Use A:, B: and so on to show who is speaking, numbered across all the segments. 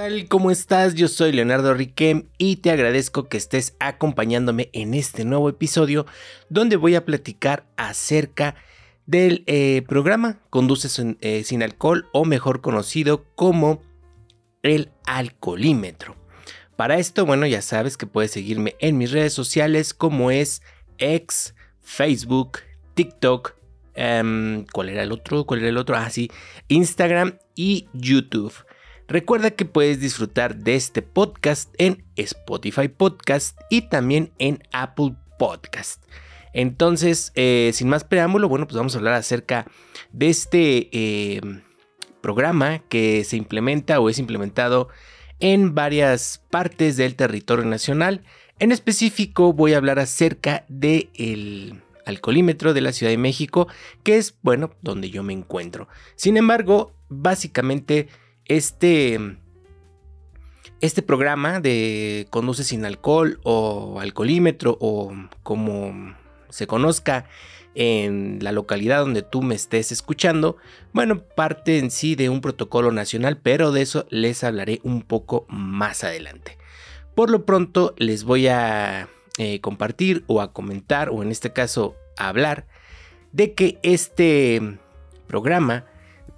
A: tal? ¿Cómo estás? Yo soy Leonardo Riquem y te agradezco que estés acompañándome en este nuevo episodio donde voy a platicar acerca del eh, programa Conduces eh, sin alcohol o mejor conocido como el alcoholímetro. Para esto, bueno, ya sabes que puedes seguirme en mis redes sociales como es X, Facebook, TikTok, em, ¿cuál era el otro? ¿Cuál era el otro? Ah, Instagram y YouTube. Recuerda que puedes disfrutar de este podcast en Spotify Podcast y también en Apple Podcast. Entonces, eh, sin más preámbulo, bueno, pues vamos a hablar acerca de este eh, programa que se implementa o es implementado en varias partes del territorio nacional. En específico, voy a hablar acerca del alcoholímetro de la Ciudad de México, que es, bueno, donde yo me encuentro. Sin embargo, básicamente este, este programa de conduce sin alcohol o alcoholímetro o como se conozca en la localidad donde tú me estés escuchando, bueno, parte en sí de un protocolo nacional, pero de eso les hablaré un poco más adelante. Por lo pronto les voy a eh, compartir o a comentar, o en este caso a hablar, de que este programa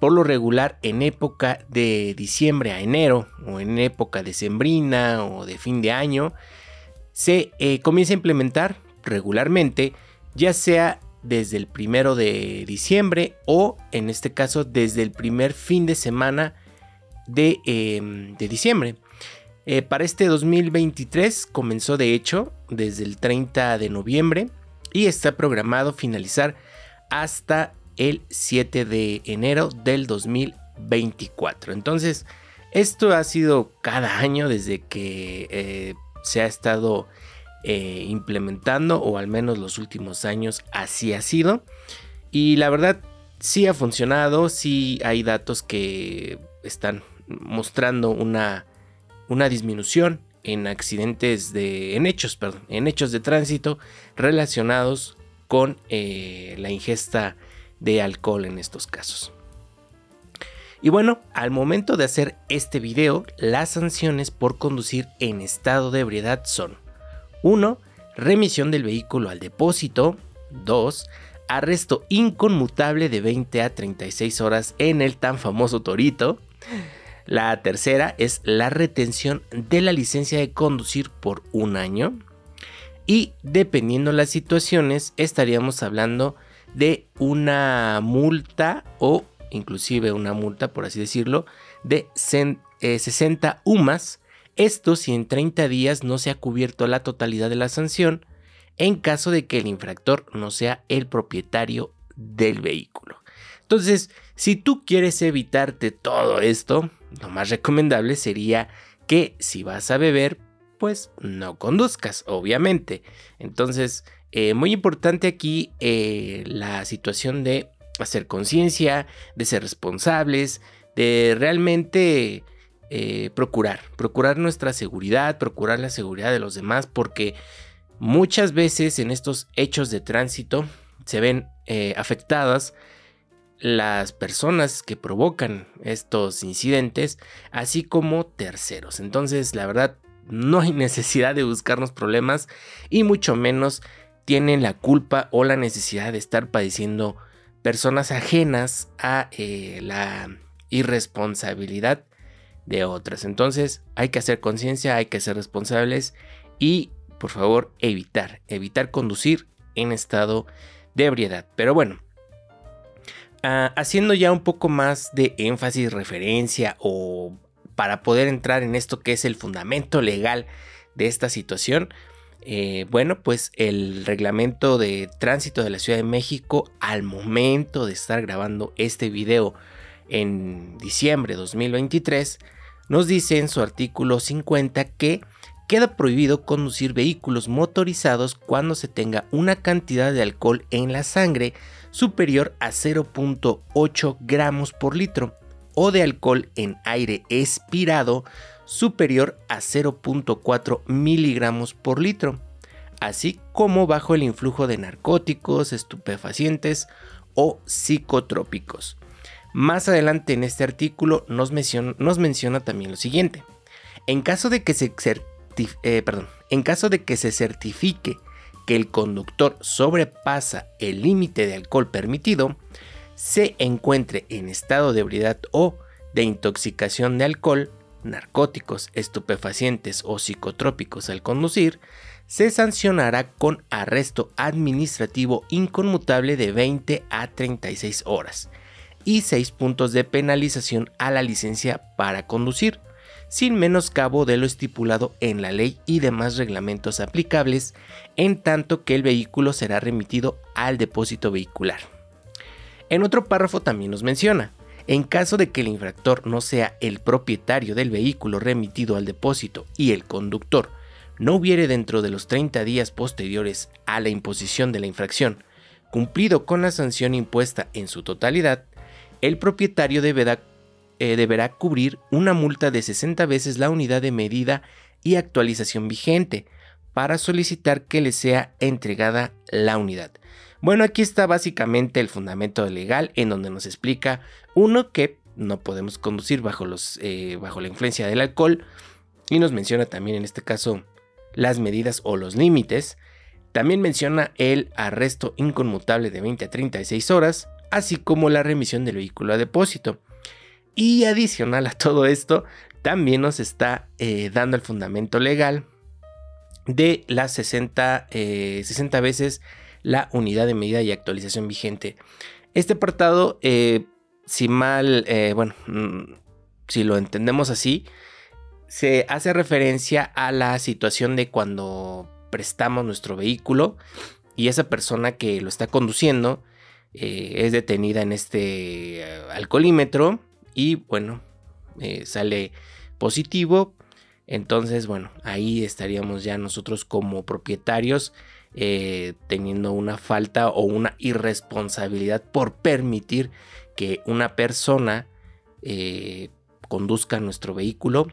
A: por lo regular en época de diciembre a enero o en época de sembrina o de fin de año se eh, comienza a implementar regularmente ya sea desde el primero de diciembre o en este caso desde el primer fin de semana de, em, diciembre. Eh, para este 2023 comenzó de hecho desde el 30 de noviembre y está programado finalizar hasta el 7 de enero del 2024. Entonces, esto ha sido cada año desde que eh, se ha estado eh, implementando, o al menos los últimos años así ha sido. Y la verdad, sí ha funcionado, sí hay datos que están mostrando una, una disminución en accidentes de, en hechos, perdón, en hechos de tránsito relacionados con eh, la ingesta de alcohol en estos casos. Y bueno, al momento de hacer este video, las sanciones por conducir en estado de ebriedad son 1. Remisión del vehículo al depósito. 2. Arresto inconmutable de 20 a 36 horas en el tan famoso Torito. La tercera es la retención de la licencia de conducir por un año. Y dependiendo las situaciones, estaríamos hablando de una multa o inclusive una multa, por así decirlo, de 60 eh, UMAS. Esto si en 30 días no se ha cubierto la totalidad de la sanción en caso de que el infractor no sea el propietario del vehículo. Entonces, si tú quieres evitarte todo esto, lo más recomendable sería que si vas a beber, pues no conduzcas, obviamente. Entonces, eh, muy importante aquí eh, la situación de hacer conciencia, de ser responsables, de realmente eh, procurar, procurar nuestra seguridad, procurar la seguridad de los demás, porque muchas veces en estos hechos de tránsito se ven afectadas las personas que provocan estos incidentes, así como terceros. Entonces, la verdad, no hay necesidad de buscarnos problemas y mucho menos tienen la culpa o la necesidad de estar padeciendo personas ajenas a eh, la irresponsabilidad de otras. Entonces hay que hacer conciencia, hay que ser responsables y por favor evitar, evitar conducir en estado de ebriedad. Pero bueno, ah, haciendo ya un poco más de énfasis, referencia o para poder entrar en esto que es el fundamento legal de esta situación, eh, bueno, pues el reglamento de tránsito de la Ciudad de México al momento de estar grabando este video en diciembre de 2023 nos dice en su artículo 50 que queda prohibido conducir vehículos motorizados cuando se tenga una cantidad de alcohol en la sangre superior a 0.8 gramos por litro o de alcohol en aire expirado superior a 0.4 miligramos por litro, así como bajo el influjo de narcóticos, estupefacientes o psicotrópicos. Más adelante en este artículo nos menciona, también lo siguiente. Eh, en caso de que se certifique que el conductor sobrepasa el límite de alcohol permitido, se encuentre en estado de ebriedad o de intoxicación de alcohol, narcóticos, estupefacientes o psicotrópicos al conducir, se sancionará con arresto administrativo inconmutable de 20 a 36 horas y 6 puntos de penalización a la licencia para conducir, sin menoscabo de lo estipulado en la ley y demás reglamentos aplicables, en tanto que el vehículo será remitido al depósito vehicular. En otro párrafo también nos menciona, en caso de que el infractor no sea el propietario del vehículo remitido al depósito y el conductor no hubiere dentro de los 30 días posteriores a la imposición de la infracción cumplido con la sanción impuesta en su totalidad, el propietario deberá, eh, deberá cubrir una multa de 60 veces la unidad de medida y actualización vigente para solicitar que le sea entregada la unidad. Bueno, aquí está básicamente el fundamento legal en donde nos explica uno que no podemos conducir bajo, los, eh, bajo la influencia del alcohol y nos menciona también en este caso las medidas o los límites. También menciona el arresto inconmutable de 20 a 36 horas, así como la remisión del vehículo a depósito. Y adicional a todo esto, también nos está eh, dando el fundamento legal de las 60, 60, eh, veces la unidad de medida y actualización vigente. Este apartado, eh, si mal, bueno, mm, si lo entendemos así, se hace referencia a la situación de cuando prestamos nuestro vehículo y esa persona que lo está conduciendo eh, es detenida en este eh, alcoholímetro y bueno, eh, sale positivo. Entonces, bueno, ahí estaríamos ya nosotros como propietarios teniendo una falta o una irresponsabilidad por permitir que una persona conduzca nuestro vehículo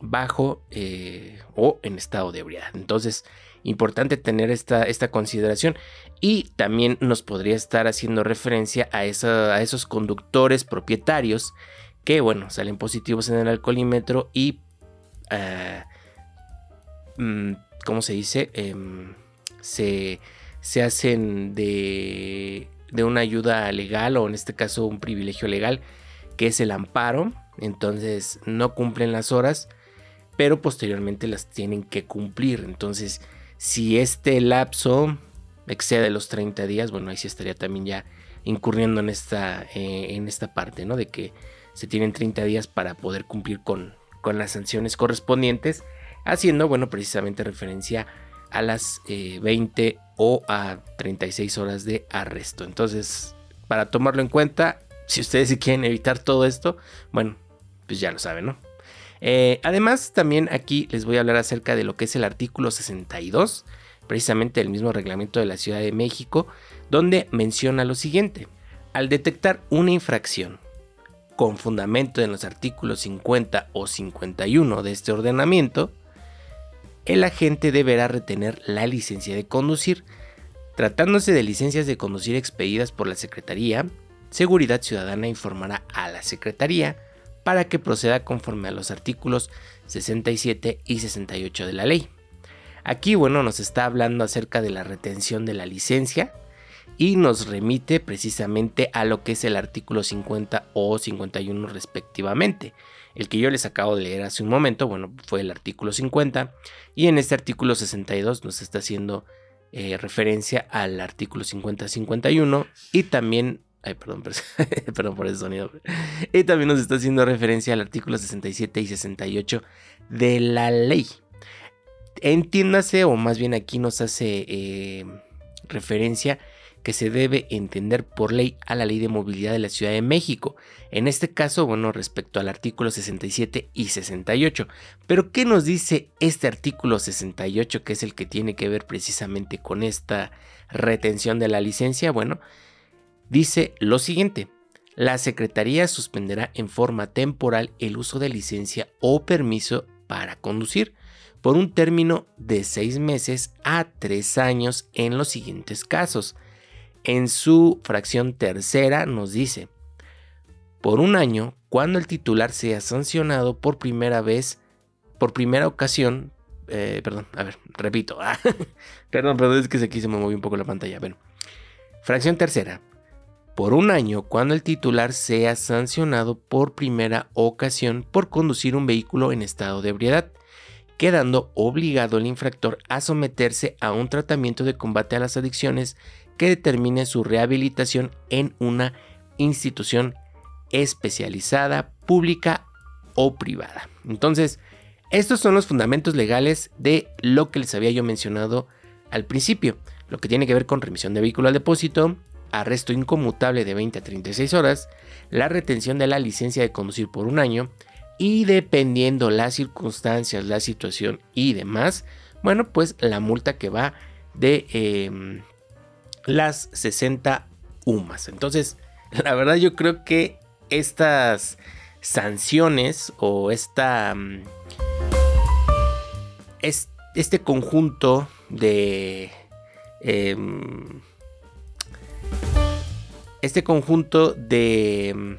A: bajo eh, o en estado de ebriedad. Entonces, importante tener esta, esta, consideración y también nos podría estar haciendo referencia a, esos conductores propietarios que, bueno, salen positivos en el alcoholímetro y, uh, ¿cómo se dice? Em, se, se, hacen de, de una ayuda legal o en este caso un privilegio legal que es el amparo. Entonces no cumplen las horas pero posteriormente las tienen que cumplir. Entonces, si este lapso excede los 30 días, bueno, ahí sí estaría también ya incurriendo en esta, eh, en esta parte, ¿no? De que se tienen 30 días para poder cumplir con, con las sanciones correspondientes, haciendo, bueno, precisamente referencia a las 20 eh, o a 36 horas de arresto. Entonces, para tomarlo en cuenta, si ustedes quieren evitar todo esto, bueno, pues ya lo saben, ¿no? Eh, además, también aquí les voy a hablar acerca de lo que es el artículo 62, precisamente el mismo reglamento de la Ciudad de México, donde menciona lo siguiente. Al detectar una infracción con fundamento en los artículos 50 o 51 de este ordenamiento, el agente deberá retener la licencia de conducir. Tratándose de licencias de conducir expedidas por la Secretaría, Seguridad Ciudadana informará a la Secretaría para que proceda conforme a los artículos 67 y 68 de la ley. Aquí, bueno, nos está hablando acerca de la retención de la licencia y nos remite precisamente a lo que es el artículo 50 o 51 respectivamente. El que yo les acabo de leer hace un momento, bueno, fue el artículo 50 y en este artículo 62 nos está haciendo eh, referencia al artículo 50-51 y también Ay, perdón, perdón por ese sonido. Y también nos está haciendo referencia al artículo 67 y 68 de la ley. Entiéndase, o más bien aquí nos hace eh, referencia que se debe entender por ley a la ley de movilidad de la Ciudad de México. En este caso, bueno, respecto al artículo 67 y 68. Pero, ¿qué nos dice este artículo 68 que es el que tiene que ver precisamente con esta retención de la licencia? Bueno, dice lo siguiente. La Secretaría suspenderá en forma temporal el uso de licencia o permiso para conducir por un término de seis meses a tres años en los siguientes casos. En su fracción tercera nos dice, por un año cuando el titular sea sancionado por primera vez por primera ocasión, eh, perdón, a ver, repito, perdón, perdón, es que aquí se me movió un poco la pantalla, bueno. Fracción tercera, por un año cuando el titular sea sancionado por primera ocasión por conducir un vehículo en estado de ebriedad, quedando obligado el infractor a someterse a un tratamiento de combate a las adicciones que determine su rehabilitación en una institución especializada, pública o privada. Entonces, estos son los fundamentos legales de lo que les había yo mencionado al principio, lo que tiene que ver con remisión de vehículo al depósito, arresto inconmutable de 20 a 36 horas, la retención de la licencia de conducir por un año y dependiendo las circunstancias, la situación y demás, bueno, pues la multa que va de em, las 60 UMAS. Entonces, la verdad yo creo que estas sanciones o esta... Mm, este conjunto de... Em, este conjunto de mm,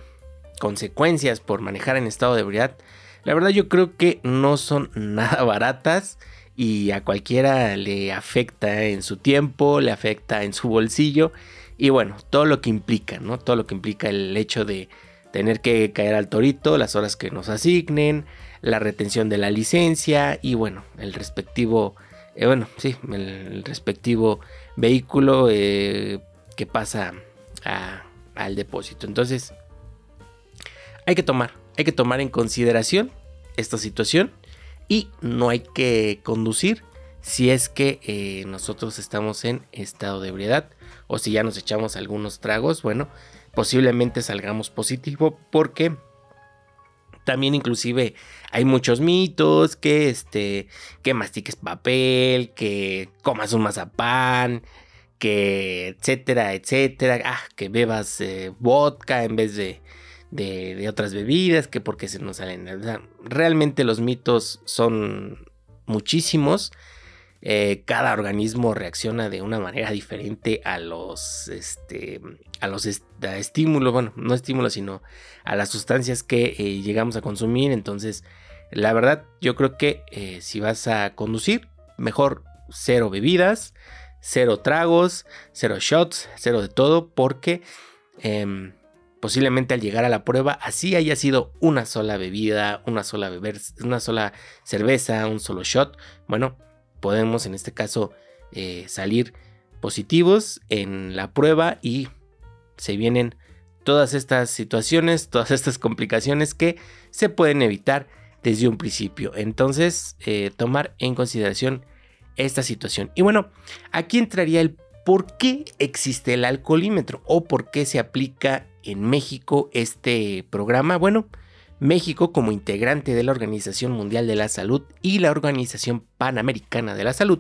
A: consecuencias por manejar en estado de ebriedad, la verdad yo creo que no son nada baratas y a cualquiera le afecta en su tiempo, le afecta en su bolsillo y bueno, todo lo que implica, ¿no? Todo lo que implica el hecho de tener que caer al torito, las horas que nos asignen, la retención de la licencia y bueno, el respectivo, eh, bueno, sí, el, respectivo vehículo eh, que pasa al depósito. Entonces, hay que tomar, hay que tomar en consideración esta situación y no hay que conducir si es que eh, nosotros estamos en estado de ebriedad o si ya nos echamos algunos tragos, bueno, posiblemente salgamos positivo porque también inclusive hay muchos mitos que este que mastiques papel, que comas un mazapán, que etcétera, etcétera, ah, que bebas eh, vodka en vez de, de, otras bebidas, que porque se nos salen. realmente los mitos son muchísimos. Eh, cada organismo reacciona de una manera diferente a los, este, a los estímulos, bueno, no estímulos, sino a las sustancias que eh, llegamos a consumir. Entonces, la verdad, yo creo que eh, si vas a conducir, mejor cero bebidas, cero tragos, cero shots, cero de todo, porque em, posiblemente al llegar a la prueba, así haya sido una sola bebida, una sola una sola cerveza, un solo shot, bueno, podemos en este caso eh, salir positivos en la prueba y se vienen todas estas situaciones, todas estas complicaciones que se pueden evitar desde un principio. Entonces, eh, tomar en consideración esta situación. Y bueno, aquí entraría el por qué existe el alcoholímetro o por qué se aplica en México este programa. Bueno, México, como integrante de la Organización Mundial de la Salud y la Organización Panamericana de la Salud,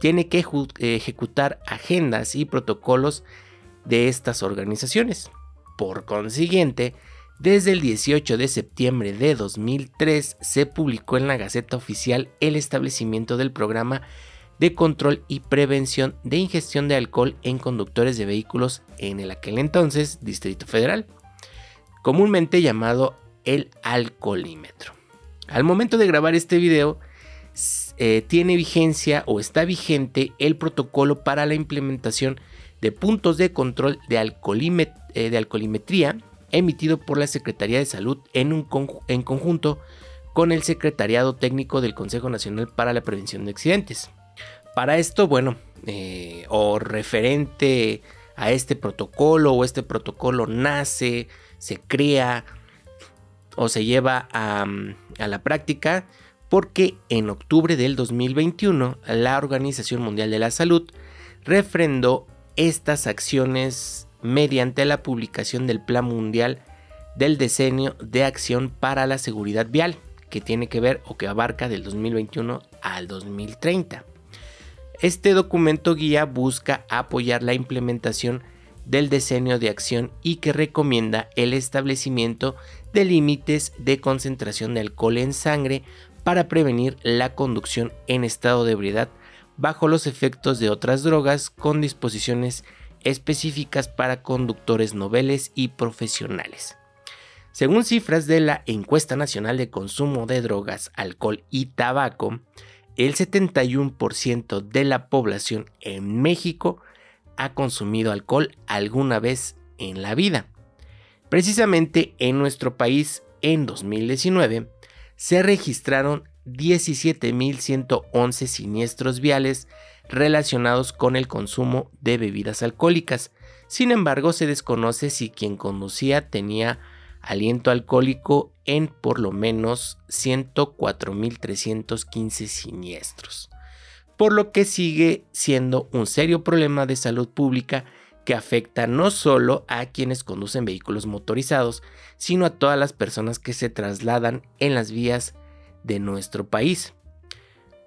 A: tiene que ejecutar agendas y protocolos de estas organizaciones. Por consiguiente, desde el 18 de septiembre de 2003 se publicó en la Gaceta Oficial el establecimiento del programa de control y prevención de ingestión de alcohol en conductores de vehículos en el aquel entonces Distrito Federal, comúnmente llamado el alcoholímetro. Al momento de grabar este video, eh, tiene vigencia o está vigente el protocolo para la implementación de puntos de control de, eh, de alcoholimetría emitido por la Secretaría de Salud en, un en conjunto con el Secretariado Técnico del Consejo Nacional para la Prevención de Accidentes. Para esto, bueno, eh, o referente a este protocolo o este protocolo nace, se crea o se lleva a, la práctica porque en octubre del 2021 la Organización Mundial de la Salud refrendó estas acciones mediante la publicación del Plan Mundial del Decenio de Acción para la Seguridad Vial, que tiene que ver o que abarca del 2021 al 2030. Este documento guía busca apoyar la implementación del decenio de acción y que recomienda el establecimiento de límites de concentración de alcohol en sangre para prevenir la conducción en estado de ebriedad bajo los efectos de otras drogas con disposiciones específicas para conductores noveles y profesionales. Según cifras de la Encuesta Nacional de Consumo de Drogas, Alcohol y Tabaco, el 71% de la población en México ha consumido alcohol alguna vez en la vida. Precisamente en nuestro país, en 2019, se registraron 17.111 siniestros viales relacionados con el consumo de bebidas alcohólicas. Sin embargo, se desconoce si quien conducía tenía aliento alcohólico en por lo menos 104.315 siniestros, por lo que sigue siendo un serio problema de salud pública que afecta no solo a quienes conducen vehículos motorizados, sino a todas las personas que se trasladan en las vías de nuestro país.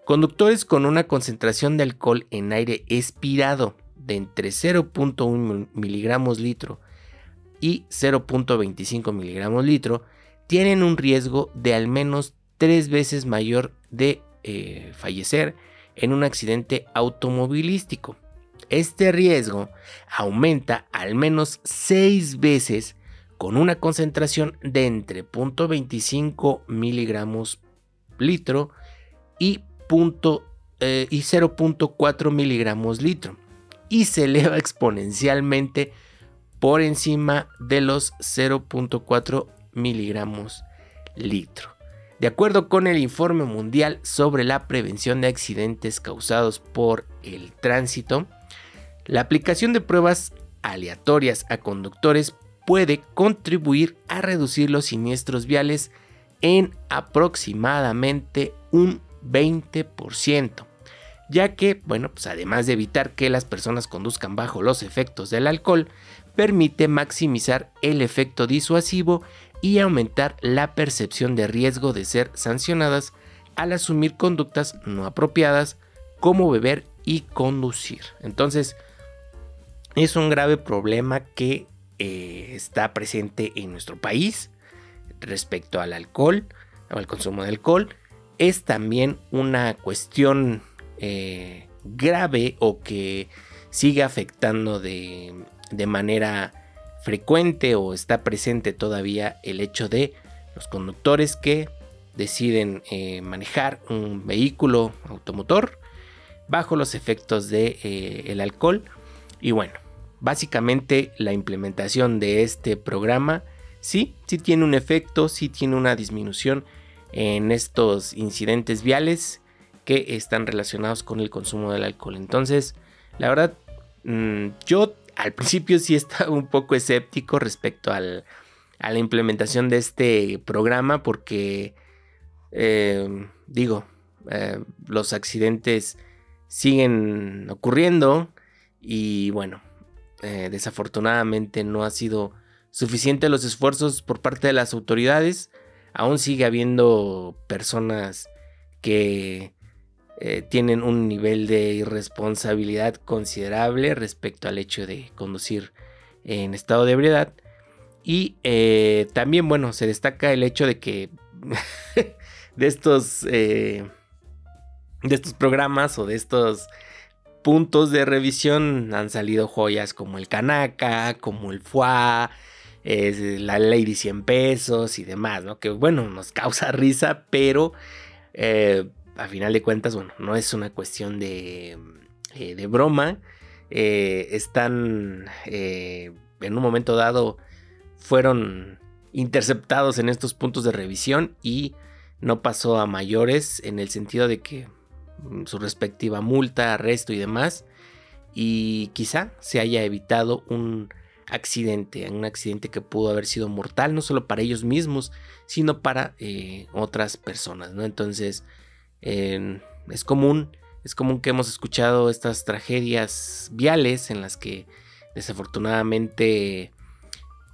A: Conductores con una concentración de alcohol en aire expirado de entre 0.1 miligramos litro y 0.25 miligramos litro tienen un riesgo de al menos tres veces mayor de eh, fallecer en un accidente automovilístico. Este riesgo aumenta al menos seis veces con una concentración de entre 0.25 miligramos litro y, eh, y 0.4 miligramos litro y se eleva exponencialmente por encima de los 0.4 miligramos litro. De acuerdo con el informe mundial sobre la prevención de accidentes causados por el tránsito, la aplicación de pruebas aleatorias a conductores puede contribuir a reducir los siniestros viales en aproximadamente un 20%, ya que, bueno, pues además de evitar que las personas conduzcan bajo los efectos del alcohol, permite maximizar el efecto disuasivo y aumentar la percepción de riesgo de ser sancionadas al asumir conductas no apropiadas como beber y conducir. Entonces, es un grave problema que eh, está presente en nuestro país respecto al alcohol o al consumo de alcohol. Es también una cuestión eh, grave o que sigue afectando de de manera frecuente o está presente todavía el hecho de los conductores que deciden eh, manejar un vehículo automotor bajo los efectos del de, eh, alcohol. Y bueno básicamente la implementación de este programa sí sí tiene un efecto sí tiene una disminución en estos incidentes viales que están relacionados con el consumo del alcohol. Entonces la verdad mm, yo al principio sí estaba un poco escéptico respecto a la implementación de este programa porque, eh, digo, eh, los accidentes siguen ocurriendo y bueno, eh, desafortunadamente no ha sido suficiente los esfuerzos por parte de las autoridades. Aún sigue habiendo personas que eh, tienen un nivel de irresponsabilidad considerable respecto al hecho de conducir en estado de ebriedad. Y eh, también, bueno, se destaca el hecho de que de estos, eh, de estos programas o de estos puntos de revisión han salido joyas como el Kanaka, como el FUA, la ley de 100 pesos y demás, ¿no? Que bueno, nos causa risa, pero a final de cuentas, bueno, no es una cuestión de, eh, de broma. Eh, están eh, en un momento dado, fueron interceptados en estos puntos de revisión y no pasó a mayores en el sentido de que mm, su respectiva multa, arresto y demás. Y quizá se haya evitado un accidente, un accidente que pudo haber sido mortal, no solo para ellos mismos, sino para otras personas, ¿no? Entonces, es común, es común que hemos escuchado estas tragedias viales en las que desafortunadamente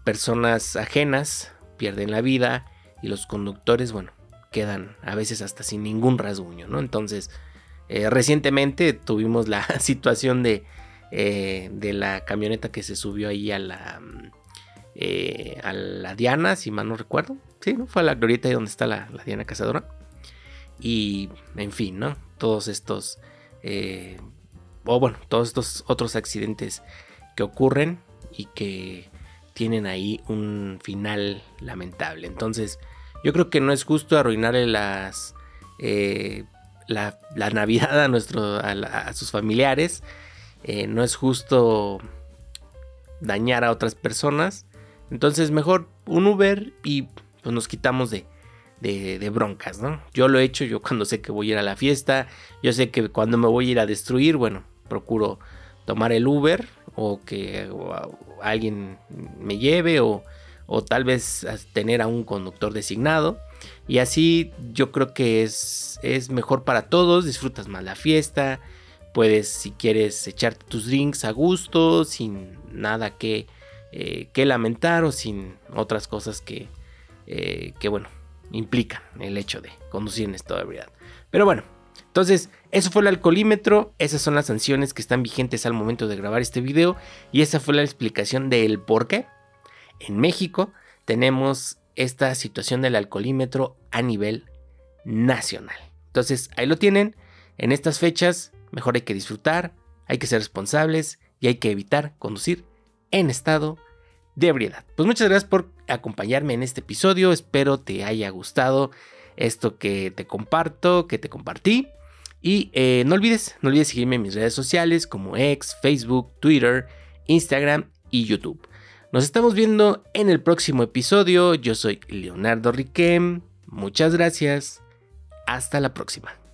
A: personas ajenas pierden la vida y los conductores, bueno, quedan a veces hasta sin ningún rasguño, ¿no? Entonces, eh, recientemente tuvimos la situación de, eh, de la camioneta que se subió ahí a la, eh, a la Diana, si mal no recuerdo. Sí, ¿no? Fue a la glorieta ahí donde está la Diana Cazadora. Y, en fin, ¿no? Todos estos, eh, o bueno, todos estos otros accidentes que ocurren y que tienen ahí un final lamentable. Entonces, yo creo que no es justo arruinarle las, eh, la, Navidad a, nuestro, a, sus familiares. Eh, no es justo dañar a otras personas. Entonces, mejor un Uber y pues, nos quitamos de, de, broncas, ¿no? Yo lo he hecho, yo cuando sé que voy a ir a la fiesta, yo sé que cuando me voy a ir a destruir, bueno, procuro tomar el Uber o que alguien me lleve o, o tal vez tener a un conductor designado. Y así yo creo que es, es mejor para todos, disfrutas más la fiesta, puedes si quieres echarte tus drinks a gusto, sin nada que, eh, que lamentar o sin otras cosas que, eh, que bueno, implican el hecho de conducir en estado de ebriedad. Pero bueno, entonces, eso fue el alcoholímetro, esas son las sanciones que están vigentes al momento de grabar este video y esa fue la explicación del por qué. En México tenemos esta situación del alcoholímetro a nivel nacional. Entonces, ahí lo tienen. En estas fechas, mejor hay que disfrutar, hay que ser responsables y hay que evitar conducir en estado de ebriedad. Pues muchas gracias por acompañarme en este episodio. Espero te haya gustado esto que te comparto, que te compartí. Y eh, no olvides, no olvides seguirme en mis redes sociales como X, Facebook, Twitter, Instagram y YouTube. Nos estamos viendo en el próximo episodio. Yo soy Leonardo Riquem. Muchas gracias. Hasta la próxima.